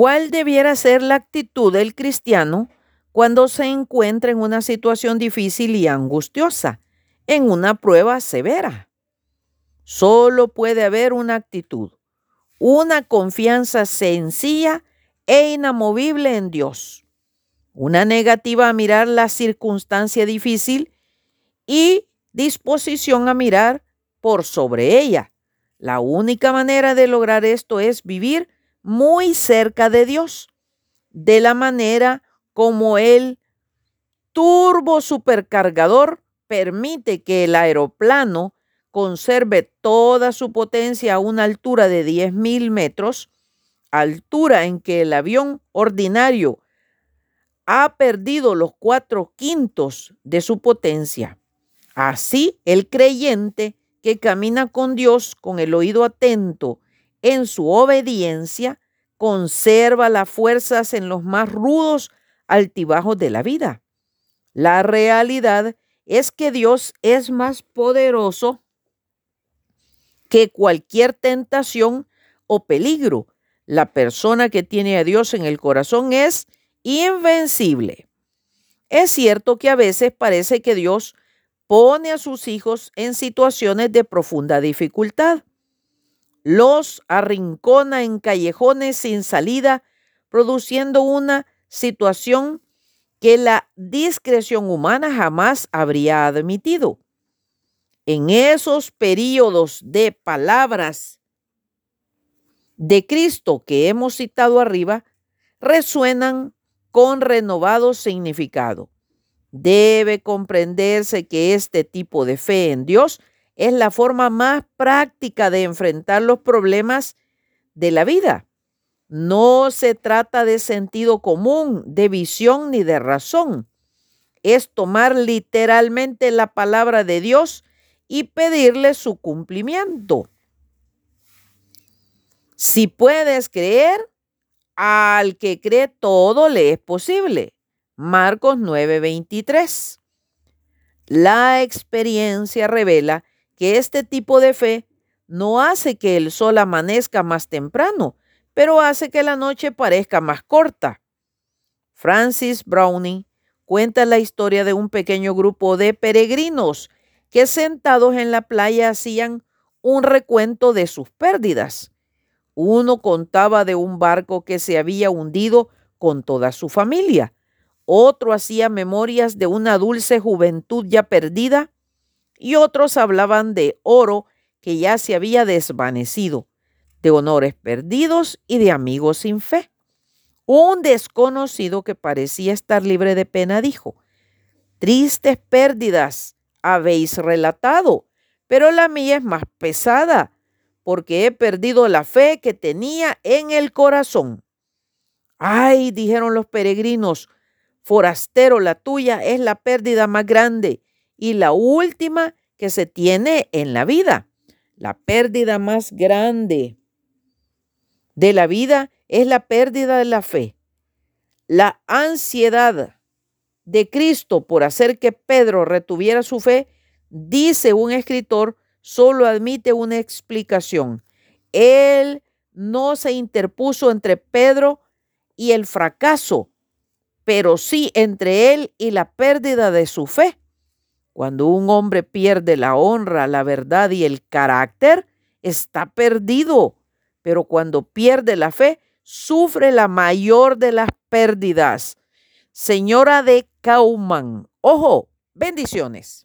¿Cuál debiera ser la actitud del cristiano cuando se encuentra en una situación difícil y angustiosa, en una prueba severa? Solo puede haber una actitud, una confianza sencilla e inamovible en Dios, una negativa a mirar la circunstancia difícil y disposición a mirar por sobre ella. La única manera de lograr esto es vivir muy cerca de Dios, de la manera como el turbo supercargador permite que el aeroplano conserve toda su potencia a una altura de 10.000 metros, altura en que el avión ordinario ha perdido los cuatro quintos de su potencia. Así, el creyente que camina con Dios con el oído atento en su obediencia, conserva las fuerzas en los más rudos altibajos de la vida. La realidad es que Dios es más poderoso que cualquier tentación o peligro. La persona que tiene a Dios en el corazón es invencible. Es cierto que a veces parece que Dios pone a sus hijos en situaciones de profunda dificultad los arrincona en callejones sin salida, produciendo una situación que la discreción humana jamás habría admitido. En esos periodos de palabras de Cristo que hemos citado arriba, resuenan con renovado significado. Debe comprenderse que este tipo de fe en Dios es la forma más práctica de enfrentar los problemas de la vida. No se trata de sentido común, de visión ni de razón. Es tomar literalmente la palabra de Dios y pedirle su cumplimiento. Si puedes creer, al que cree todo le es posible. Marcos 9:23. La experiencia revela que este tipo de fe no hace que el sol amanezca más temprano, pero hace que la noche parezca más corta. Francis Browning cuenta la historia de un pequeño grupo de peregrinos que sentados en la playa hacían un recuento de sus pérdidas. Uno contaba de un barco que se había hundido con toda su familia. Otro hacía memorias de una dulce juventud ya perdida y otros hablaban de oro que ya se había desvanecido, de honores perdidos y de amigos sin fe. Un desconocido que parecía estar libre de pena dijo, tristes pérdidas habéis relatado, pero la mía es más pesada, porque he perdido la fe que tenía en el corazón. Ay, dijeron los peregrinos, forastero, la tuya es la pérdida más grande y la última que se tiene en la vida. La pérdida más grande de la vida es la pérdida de la fe. La ansiedad de Cristo por hacer que Pedro retuviera su fe, dice un escritor, solo admite una explicación. Él no se interpuso entre Pedro y el fracaso, pero sí entre él y la pérdida de su fe. Cuando un hombre pierde la honra, la verdad y el carácter, está perdido. Pero cuando pierde la fe, sufre la mayor de las pérdidas. Señora de Kauman, ojo, bendiciones.